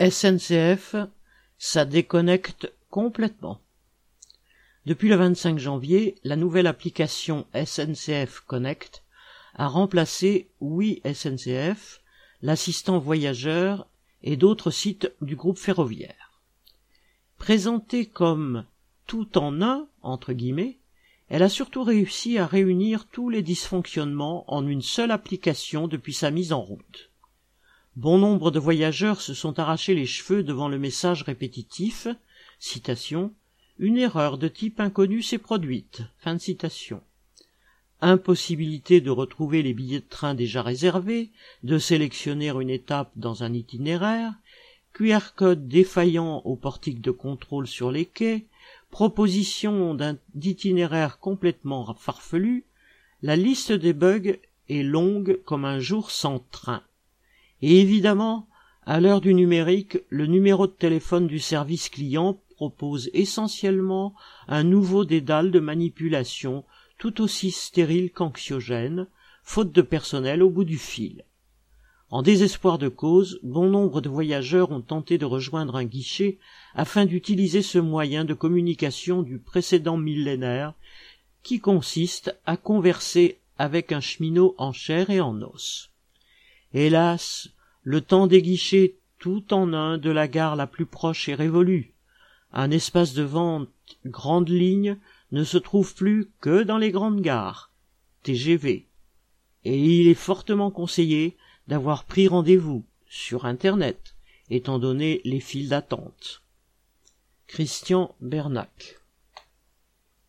SNCF, ça déconnecte complètement. Depuis le 25 janvier, la nouvelle application SNCF Connect a remplacé Oui SNCF, l'assistant voyageur et d'autres sites du groupe ferroviaire. Présentée comme tout en un, entre guillemets, elle a surtout réussi à réunir tous les dysfonctionnements en une seule application depuis sa mise en route. Bon nombre de voyageurs se sont arrachés les cheveux devant le message répétitif citation Une erreur de type inconnu s'est produite. Fin de citation. Impossibilité de retrouver les billets de train déjà réservés, de sélectionner une étape dans un itinéraire, QR code défaillant au portique de contrôle sur les quais, proposition d'itinéraire complètement farfelu, la liste des bugs est longue comme un jour sans train. Et évidemment, à l'heure du numérique, le numéro de téléphone du service client propose essentiellement un nouveau dédale de manipulation tout aussi stérile qu'anxiogène, faute de personnel au bout du fil. En désespoir de cause, bon nombre de voyageurs ont tenté de rejoindre un guichet afin d'utiliser ce moyen de communication du précédent millénaire qui consiste à converser avec un cheminot en chair et en os. Hélas, le temps des guichets tout en un de la gare la plus proche est révolu. Un espace de vente grande ligne ne se trouve plus que dans les grandes gares, TGV, et il est fortement conseillé d'avoir pris rendez-vous sur Internet, étant donné les files d'attente. Christian Bernac